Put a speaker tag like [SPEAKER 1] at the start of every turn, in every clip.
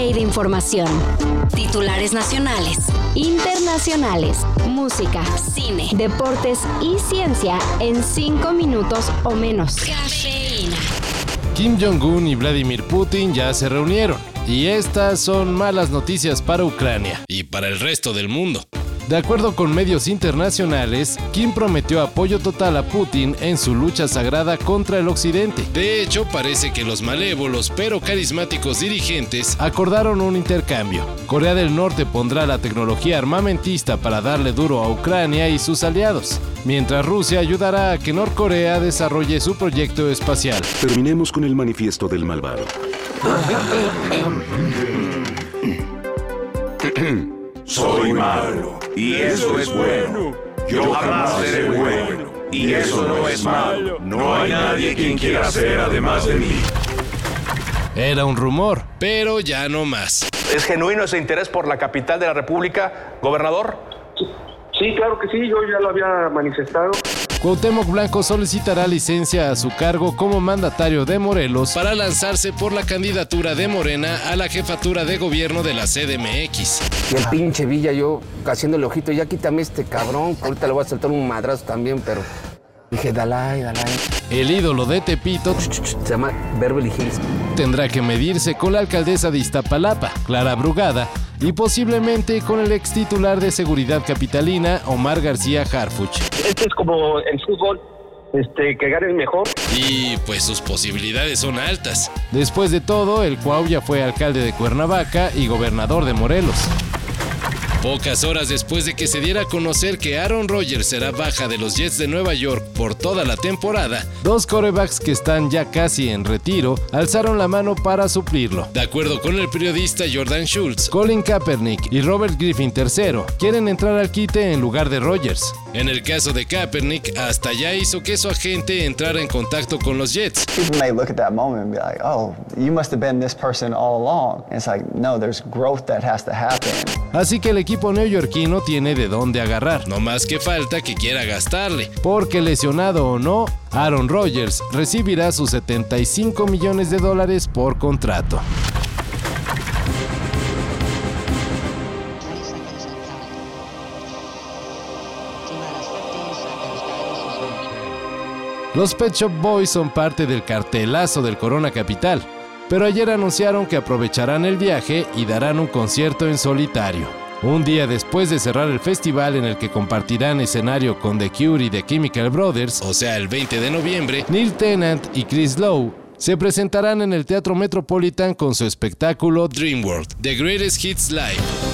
[SPEAKER 1] de información. Titulares nacionales, internacionales, música, cine, deportes y ciencia en 5 minutos o menos. Cafeína.
[SPEAKER 2] Kim Jong-un y Vladimir Putin ya se reunieron. Y estas son malas noticias para Ucrania y para el resto del mundo. De acuerdo con medios internacionales, Kim prometió apoyo total a Putin en su lucha sagrada contra el Occidente. De hecho, parece que los malévolos pero carismáticos dirigentes acordaron un intercambio. Corea del Norte pondrá la tecnología armamentista para darle duro a Ucrania y sus aliados, mientras Rusia ayudará a que Norcorea desarrolle su proyecto espacial.
[SPEAKER 3] Terminemos con el manifiesto del malvado.
[SPEAKER 4] Soy malo y eso es bueno. Yo jamás seré bueno y eso no es malo. No hay nadie quien quiera ser además de mí.
[SPEAKER 2] Era un rumor, pero ya no más.
[SPEAKER 5] ¿Es genuino ese interés por la capital de la República, gobernador?
[SPEAKER 6] Sí, claro que sí, yo ya lo había manifestado.
[SPEAKER 2] Cuauhtémoc Blanco solicitará licencia a su cargo como mandatario de Morelos para lanzarse por la candidatura de Morena a la jefatura de gobierno de la CDMX.
[SPEAKER 7] Y el pinche Villa, yo haciendo el ojito, ya quítame este cabrón, ahorita le voy a saltar un madrazo también, pero dije, Dalai, Dalai.
[SPEAKER 2] El ídolo de Tepito
[SPEAKER 7] Se llama Beverly Hills.
[SPEAKER 2] tendrá que medirse con la alcaldesa de Iztapalapa, Clara Brugada, y posiblemente con el ex titular de seguridad capitalina, Omar García Harfuch.
[SPEAKER 6] Este es como el fútbol, este, que gane el mejor.
[SPEAKER 2] Y pues sus posibilidades son altas. Después de todo, el Cuau ya fue alcalde de Cuernavaca y gobernador de Morelos. Pocas horas después de que se diera a conocer que Aaron Rodgers será baja de los Jets de Nueva York por toda la temporada, dos corebacks que están ya casi en retiro alzaron la mano para suplirlo. De acuerdo con el periodista Jordan Schultz, Colin Kaepernick y Robert Griffin III quieren entrar al quite en lugar de Rodgers. En el caso de Kaepernick, hasta ya hizo que su agente entrara en contacto con los Jets.
[SPEAKER 8] people may look at that moment and be like, oh, you must have been this person all along. And it's like, no, there's growth that has to happen.
[SPEAKER 2] Así que el equipo neoyorquino tiene de dónde agarrar, no más que falta que quiera gastarle, porque lesionado o no, Aaron Rodgers recibirá sus 75 millones de dólares por contrato. Los Pet Shop Boys son parte del cartelazo del Corona Capital, pero ayer anunciaron que aprovecharán el viaje y darán un concierto en solitario. Un día después de cerrar el festival en el que compartirán escenario con The Cure y The Chemical Brothers, o sea el 20 de noviembre, Neil Tennant y Chris Lowe se presentarán en el Teatro Metropolitan con su espectáculo Dream World, The Greatest Hits Live.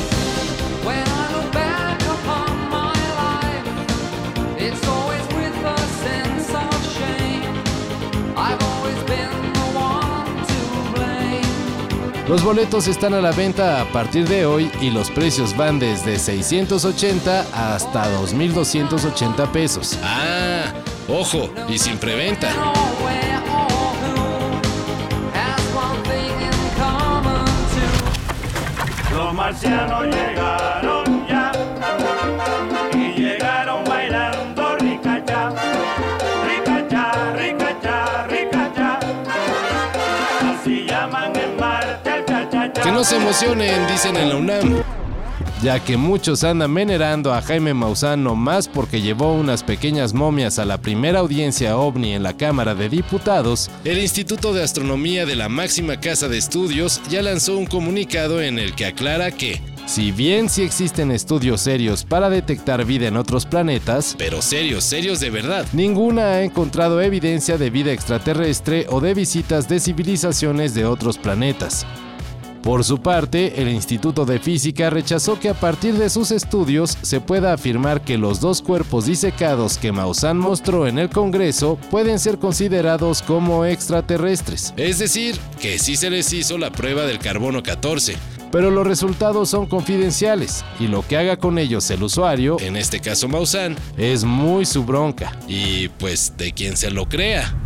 [SPEAKER 2] Los boletos están a la venta a partir de hoy y los precios van desde 680 hasta 2.280 pesos. Ah, ojo, y sin preventa.
[SPEAKER 4] Los marcianos llegaron
[SPEAKER 2] Que no se emocionen, dicen en la UNAM. Ya que muchos andan venerando a Jaime Maussan más porque llevó unas pequeñas momias a la primera audiencia ovni en la Cámara de Diputados, el Instituto de Astronomía de la máxima casa de estudios ya lanzó un comunicado en el que aclara que, si bien sí existen estudios serios para detectar vida en otros planetas, pero serios, serios de verdad, ninguna ha encontrado evidencia de vida extraterrestre o de visitas de civilizaciones de otros planetas. Por su parte, el Instituto de Física rechazó que a partir de sus estudios se pueda afirmar que los dos cuerpos disecados que Maussan mostró en el Congreso pueden ser considerados como extraterrestres. Es decir, que sí se les hizo la prueba del carbono 14. Pero los resultados son confidenciales y lo que haga con ellos el usuario, en este caso Maussan, es muy su bronca. Y pues de quien se lo crea.